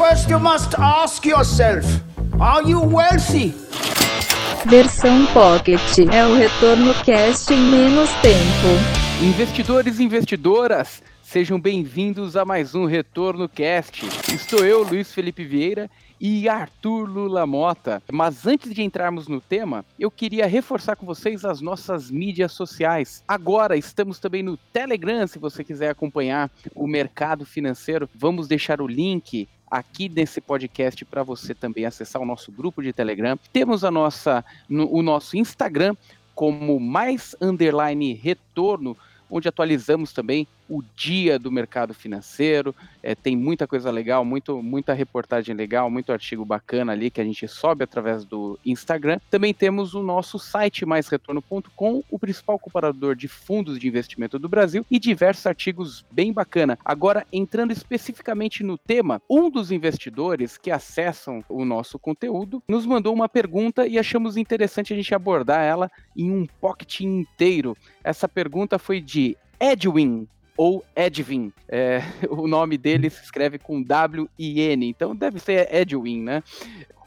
First, you must ask yourself Are you wealthy? Versão Pocket é o retorno cast em menos tempo. Investidores e investidoras, sejam bem-vindos a mais um Retorno Cast. Estou eu, Luiz Felipe Vieira, e Arthur Lula Mota. Mas antes de entrarmos no tema, eu queria reforçar com vocês as nossas mídias sociais. Agora estamos também no Telegram, se você quiser acompanhar o mercado financeiro. Vamos deixar o link aqui nesse podcast para você também acessar o nosso grupo de Telegram. Temos a nossa, no, o nosso Instagram como mais underline retorno, onde atualizamos também o dia do mercado financeiro. É, tem muita coisa legal, muito, muita reportagem legal, muito artigo bacana ali que a gente sobe através do Instagram. Também temos o nosso site maisretorno.com, o principal comparador de fundos de investimento do Brasil e diversos artigos bem bacana. Agora, entrando especificamente no tema, um dos investidores que acessam o nosso conteúdo nos mandou uma pergunta e achamos interessante a gente abordar ela em um pocket inteiro. Essa pergunta foi de Edwin ou Edwin. É, o nome dele se escreve com W-I-N, então deve ser Edwin, né?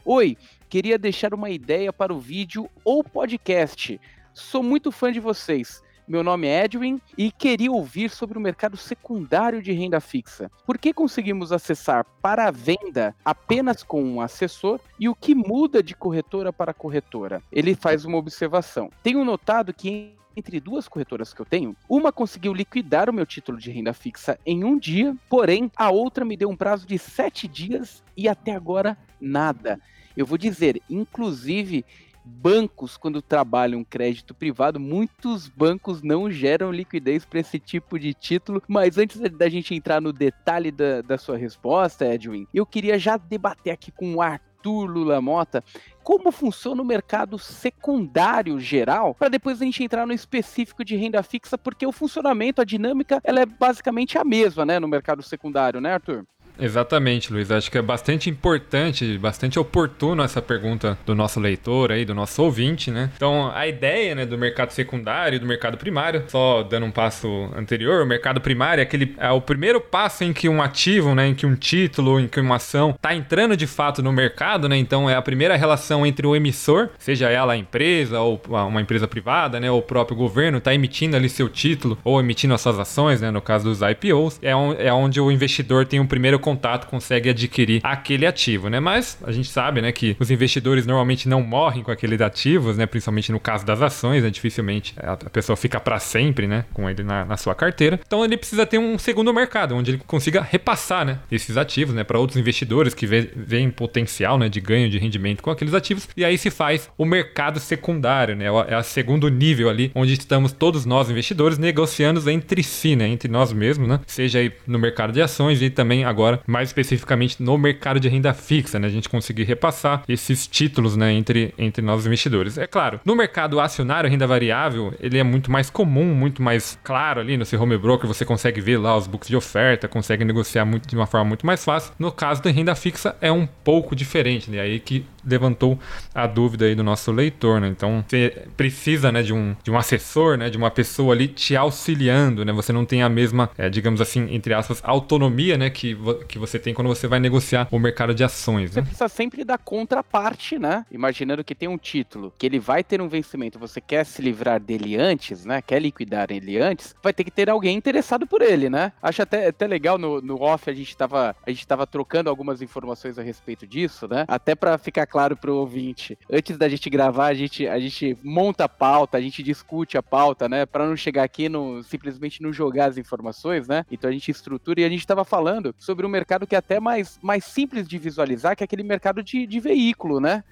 Oi, queria deixar uma ideia para o vídeo ou podcast. Sou muito fã de vocês. Meu nome é Edwin e queria ouvir sobre o mercado secundário de renda fixa. Por que conseguimos acessar para a venda apenas com um assessor e o que muda de corretora para corretora? Ele faz uma observação. Tenho notado que entre duas corretoras que eu tenho, uma conseguiu liquidar o meu título de renda fixa em um dia, porém a outra me deu um prazo de sete dias e até agora nada. Eu vou dizer, inclusive, bancos, quando trabalham crédito privado, muitos bancos não geram liquidez para esse tipo de título. Mas antes da gente entrar no detalhe da, da sua resposta, Edwin, eu queria já debater aqui com o Arthur Arthur Lula Mota, como funciona o mercado secundário geral, para depois a gente entrar no específico de renda fixa, porque o funcionamento, a dinâmica, ela é basicamente a mesma, né, no mercado secundário, né, Arthur? Exatamente, Luiz. Acho que é bastante importante, bastante oportuno essa pergunta do nosso leitor aí, do nosso ouvinte, né? Então, a ideia, né, do mercado secundário e do mercado primário, só dando um passo anterior, o mercado primário é aquele é o primeiro passo em que um ativo, né, em que um título, em que uma ação está entrando de fato no mercado, né? Então, é a primeira relação entre o emissor, seja ela a empresa ou uma empresa privada, né, ou o próprio governo está emitindo ali seu título ou emitindo as suas ações, né, no caso dos IPOs, é, é onde o investidor tem o primeiro contato consegue adquirir aquele ativo, né? Mas a gente sabe, né, que os investidores normalmente não morrem com aqueles ativos, né? Principalmente no caso das ações, né? Dificilmente a pessoa fica para sempre, né? Com ele na, na, sua carteira. Então ele precisa ter um segundo mercado, onde ele consiga repassar, né? Esses ativos, né? Para outros investidores que veem potencial, né? De ganho de rendimento com aqueles ativos. E aí se faz o mercado secundário, né? É o segundo nível ali, onde estamos todos nós investidores negociando entre si, né? Entre nós mesmos, né? Seja aí no mercado de ações e também agora agora, mais especificamente no mercado de renda fixa, né? A gente conseguir repassar esses títulos, né, entre, entre nós investidores. É claro, no mercado acionário, renda variável, ele é muito mais comum, muito mais claro ali no seu home broker, você consegue ver lá os books de oferta, consegue negociar muito, de uma forma muito mais fácil. No caso da renda fixa, é um pouco diferente, né? Aí que levantou a dúvida aí do nosso leitor, né? Então, você precisa, né, de um, de um assessor, né, de uma pessoa ali te auxiliando, né? Você não tem a mesma, é, digamos assim, entre aspas, autonomia, né, que, que você tem quando você vai negociar o mercado de ações, né? Você precisa sempre da contraparte, né? Imaginando que tem um título, que ele vai ter um vencimento, você quer se livrar dele antes, né? Quer liquidar ele antes, vai ter que ter alguém interessado por ele, né? Acho até, até legal no, no off a gente tava a gente tava trocando algumas informações a respeito disso, né? Até para ficar claro pro ouvinte. Antes da gente gravar, a gente, a gente monta a pauta, a gente discute a pauta, né? Para não chegar aqui no simplesmente não jogar as informações, né? Então a gente estrutura e a gente estava falando sobre um mercado que é até mais, mais simples de visualizar, que é aquele mercado de, de veículo, né?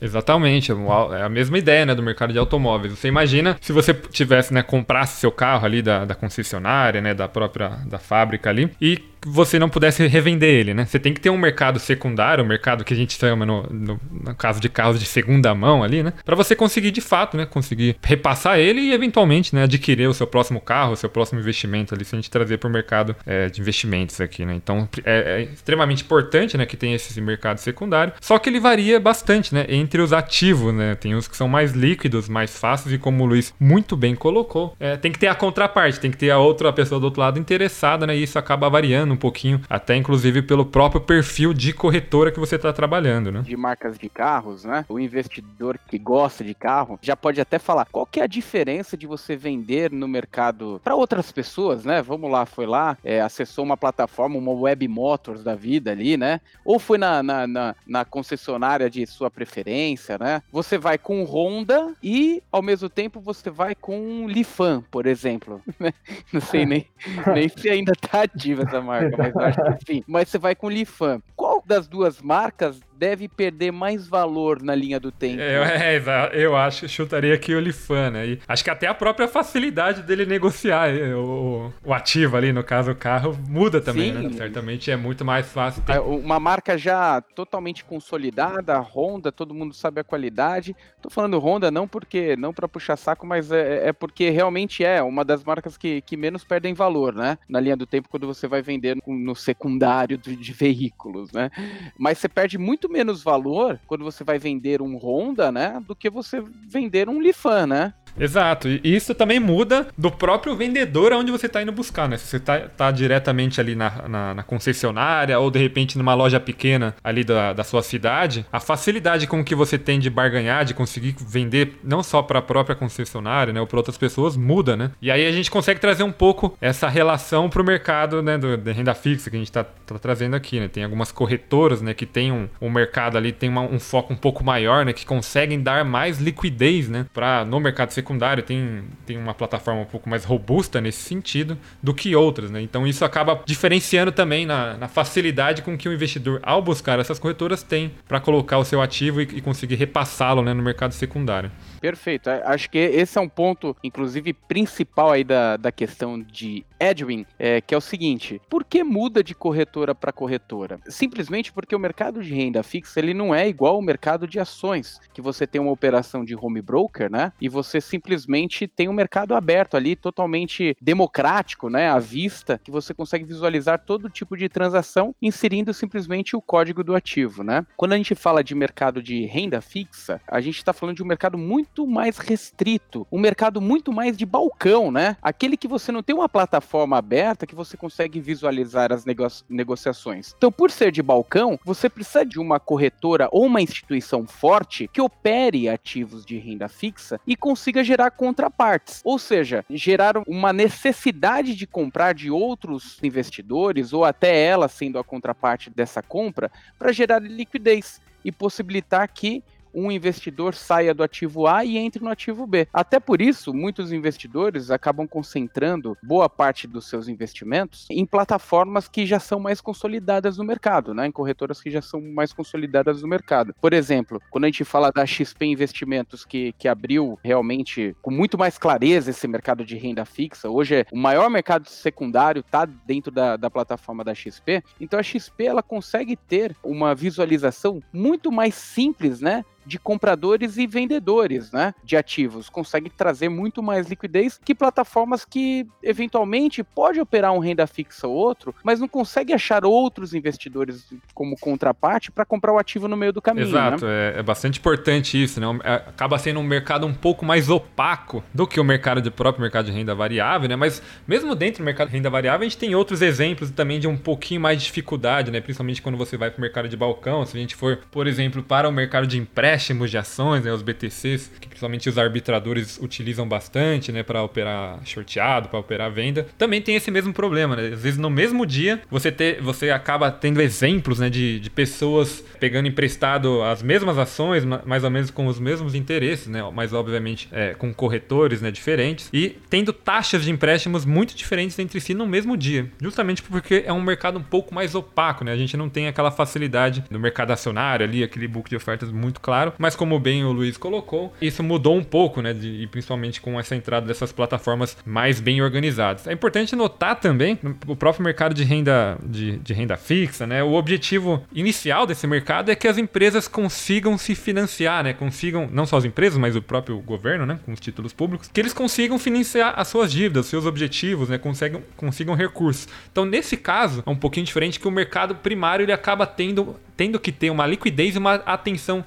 Exatamente, é a mesma ideia né, do mercado de automóveis. Você imagina se você tivesse, né, comprasse seu carro ali da, da concessionária, né, da própria da fábrica ali, e você não pudesse revender ele, né? Você tem que ter um mercado secundário, um mercado que a gente chama no, no, no caso de carros de segunda mão ali, né? Para você conseguir de fato, né? Conseguir repassar ele e eventualmente, né? Adquirir o seu próximo carro, o seu próximo investimento ali, se a gente trazer para o mercado é, de investimentos aqui, né? Então é, é, extremamente importante, né? Que tem esse mercado secundário. Só que ele varia bastante, né? Entre os ativos, né? Tem uns que são mais líquidos, mais fáceis e como o Luiz muito bem colocou, é, tem que ter a contraparte, tem que ter a outra pessoa do outro lado interessada, né? E isso acaba variando variando um pouquinho, até inclusive pelo próprio perfil de corretora que você está trabalhando, né? De marcas de carros, né? O investidor que gosta de carro já pode até falar qual que é a diferença de você vender no mercado para outras pessoas, né? Vamos lá, foi lá, é, acessou uma plataforma, uma web motors da vida ali, né? Ou foi na, na, na, na concessionária de sua preferência, né? Você vai com Honda e ao mesmo tempo você vai com Lifan, por exemplo. Né? Não sei nem, nem se ainda tá ativa essa marca, mas acho que sim. Mas você vai com Lifan. Qual das duas marcas deve perder mais valor na linha do tempo. É, é eu acho, chutaria aqui o Lifan, né? E acho que até a própria facilidade dele negociar é, o, o ativo ali, no caso o carro, muda também, Sim. né? Certamente é muito mais fácil. Ter... Uma marca já totalmente consolidada, Honda, todo mundo sabe a qualidade. Tô falando Honda não porque, não para puxar saco, mas é, é, porque realmente é uma das marcas que, que menos perdem valor, né? Na linha do tempo quando você vai vender no secundário de, de veículos, né? Mas você perde muito menos valor quando você vai vender um Honda, né? Do que você vender um Lifan, né? Exato, e isso também muda do próprio vendedor aonde você está indo buscar, né? Se você está tá diretamente ali na, na, na, concessionária ou de repente numa loja pequena ali da, da sua cidade, a facilidade com que você tem de barganhar, de conseguir vender não só para a própria concessionária, né, ou para outras pessoas, muda, né? E aí a gente consegue trazer um pouco essa relação para o mercado né, do, da renda fixa que a gente está tá trazendo aqui, né? Tem algumas corretoras, né, que tem um, um mercado ali, tem uma, um foco um pouco maior, né, que conseguem dar mais liquidez, né, para no mercado secundário tem, tem uma plataforma um pouco mais robusta nesse sentido do que outras, né? Então isso acaba diferenciando também na, na facilidade com que o investidor, ao buscar essas corretoras, tem para colocar o seu ativo e, e conseguir repassá-lo né, no mercado secundário. Perfeito. É, acho que esse é um ponto, inclusive, principal aí da, da questão de Edwin, é, que é o seguinte: por que muda de corretora para corretora? Simplesmente porque o mercado de renda fixa ele não é igual ao mercado de ações, que você tem uma operação de home broker, né? E você simplesmente tem um mercado aberto ali, totalmente democrático, né? À vista, que você consegue visualizar todo tipo de transação, inserindo simplesmente o código do ativo, né? Quando a gente fala de mercado de renda fixa, a gente está falando de um mercado muito muito mais restrito, um mercado muito mais de balcão, né? Aquele que você não tem uma plataforma aberta que você consegue visualizar as nego negociações. Então, por ser de balcão, você precisa de uma corretora ou uma instituição forte que opere ativos de renda fixa e consiga gerar contrapartes, ou seja, gerar uma necessidade de comprar de outros investidores ou até ela sendo a contraparte dessa compra para gerar liquidez e possibilitar que um investidor saia do ativo A e entre no ativo B. Até por isso, muitos investidores acabam concentrando boa parte dos seus investimentos em plataformas que já são mais consolidadas no mercado, né? em corretoras que já são mais consolidadas no mercado. Por exemplo, quando a gente fala da XP Investimentos, que, que abriu realmente com muito mais clareza esse mercado de renda fixa, hoje é o maior mercado secundário está dentro da, da plataforma da XP, então a XP ela consegue ter uma visualização muito mais simples, né? De compradores e vendedores né, de ativos. Consegue trazer muito mais liquidez que plataformas que eventualmente pode operar um renda fixa ou outro, mas não consegue achar outros investidores como contraparte para comprar o ativo no meio do caminho. Exato, né? é, é, bastante importante isso, né? É, acaba sendo um mercado um pouco mais opaco do que o mercado de próprio mercado de renda variável, né? Mas mesmo dentro do mercado de renda variável, a gente tem outros exemplos também de um pouquinho mais de dificuldade, né? Principalmente quando você vai para o mercado de balcão, se a gente for, por exemplo, para o mercado de empréstimo empréstimos de ações, né, os BTCs, que principalmente os arbitradores utilizam bastante, né, para operar shorteado, para operar venda, também tem esse mesmo problema, né? Às vezes no mesmo dia você você acaba tendo exemplos, né, de, de pessoas pegando emprestado as mesmas ações, mais ou menos com os mesmos interesses, né, mas obviamente é, com corretores, né, diferentes e tendo taxas de empréstimos muito diferentes entre si no mesmo dia, justamente porque é um mercado um pouco mais opaco, né? A gente não tem aquela facilidade no mercado acionário ali, aquele book de ofertas muito claro, mas como bem o Luiz colocou, isso mudou um pouco, né? De, e principalmente com essa entrada dessas plataformas mais bem organizadas. É importante notar também o próprio mercado de renda, de, de renda fixa, né? O objetivo inicial desse mercado é que as empresas consigam se financiar, né? Consigam, não só as empresas, mas o próprio governo, né? Com os títulos públicos, que eles consigam financiar as suas dívidas, seus objetivos, né? Consigam, consigam recursos. Então, nesse caso, é um pouquinho diferente que o mercado primário ele acaba tendo tendo que ter uma liquidez e uma atenção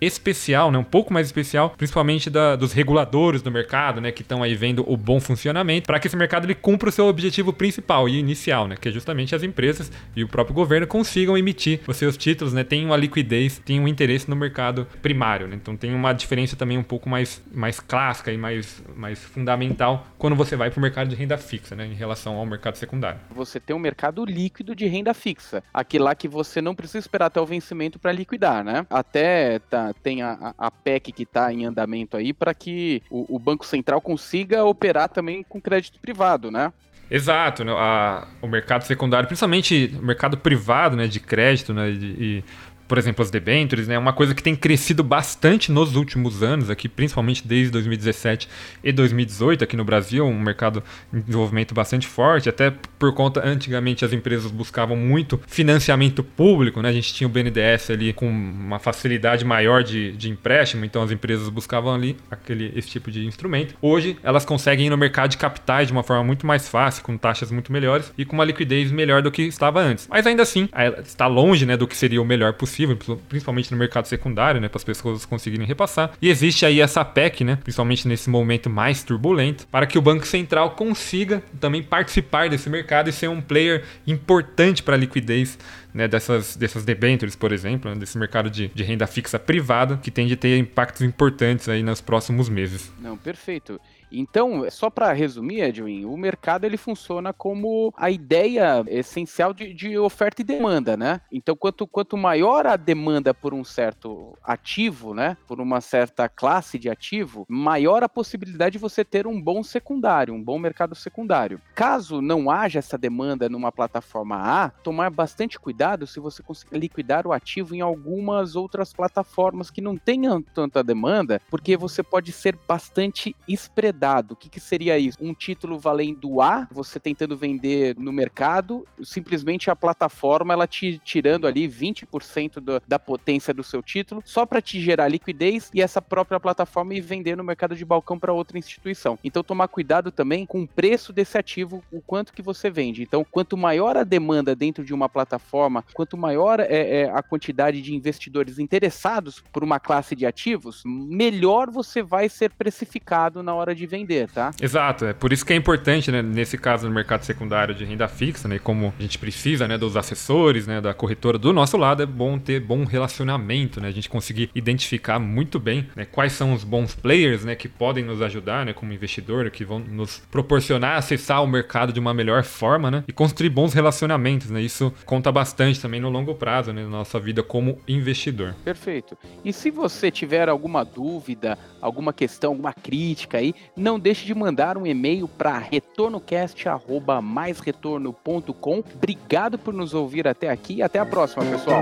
especial, né, um pouco mais especial, principalmente da, dos reguladores do mercado, né, que estão aí vendo o bom funcionamento, para que esse mercado ele cumpra o seu objetivo principal e inicial, né, que é justamente as empresas e o próprio governo consigam emitir os seus títulos, né, tenham a liquidez, tenham um interesse no mercado primário, né, então tem uma diferença também um pouco mais, mais clássica e mais, mais fundamental quando você vai para o mercado de renda fixa, né, em relação ao mercado secundário. Você tem um mercado líquido de renda fixa, aquele lá que você não precisa esperar até o vencimento para liquidar, né? Até tá, tem a, a PEC que está em andamento aí para que o, o Banco Central consiga operar também com crédito privado, né? Exato, né? A, o mercado secundário, principalmente o mercado privado, né, de crédito, né, de, e por exemplo, as debentures, né? Uma coisa que tem crescido bastante nos últimos anos aqui, principalmente desde 2017 e 2018 aqui no Brasil, um mercado de desenvolvimento bastante forte, até por conta, antigamente as empresas buscavam muito financiamento público, né? A gente tinha o BNDES ali com uma facilidade maior de, de empréstimo, então as empresas buscavam ali aquele, esse tipo de instrumento. Hoje, elas conseguem ir no mercado de capitais de uma forma muito mais fácil, com taxas muito melhores e com uma liquidez melhor do que estava antes. Mas ainda assim, está longe, né, do que seria o melhor possível possível, principalmente no mercado secundário, né, para as pessoas conseguirem repassar. E existe aí essa PEC, né, principalmente nesse momento mais turbulento, para que o Banco Central consiga também participar desse mercado e ser um player importante para a liquidez né, dessas, dessas debentures, por exemplo, né, desse mercado de, de renda fixa privada, que tende a ter impactos importantes aí nos próximos meses. Não, perfeito. Então, só para resumir, Edwin, o mercado ele funciona como a ideia essencial de, de, oferta e demanda, né? Então, quanto, quanto maior a demanda por um certo ativo, né? Por uma certa classe de ativo, maior a possibilidade de você ter um bom secundário, um bom mercado secundário. Caso não haja essa demanda numa plataforma A, tomar bastante cuidado se você conseguir liquidar o ativo em algumas outras plataformas que não tenham tanta demanda, porque você pode ser bastante espredado o que, que seria isso? Um título valendo A, você tentando vender no mercado, simplesmente a plataforma ela te tirando ali 20% do, da potência do seu título, só para te gerar liquidez e essa própria plataforma ir vender no mercado de balcão para outra instituição. Então tomar cuidado também com o preço desse ativo, o quanto que você vende. Então, quanto maior a demanda dentro de uma plataforma, quanto maior é, é a quantidade de investidores interessados por uma classe de ativos, melhor você vai ser precificado na hora de vender, tá? Exato, é por isso que é importante, né, nesse caso no mercado secundário de renda fixa, né, como a gente precisa, né, dos assessores, né, da corretora do nosso lado, é bom ter bom relacionamento, né, a gente conseguir identificar muito bem, né, quais são os bons players, né, que podem nos ajudar, né, como investidor, que vão nos proporcionar acessar o mercado de uma melhor forma, né, e construir bons relacionamentos, né, isso conta bastante também no longo prazo, né, na nossa vida como investidor. Perfeito. E se você tiver alguma dúvida, alguma questão, alguma crítica aí, não deixe de mandar um e-mail para retornocast@maisretorno.com. Obrigado por nos ouvir até aqui e até a próxima, pessoal.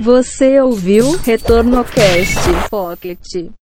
Você ouviu Retorno Cast Pocket.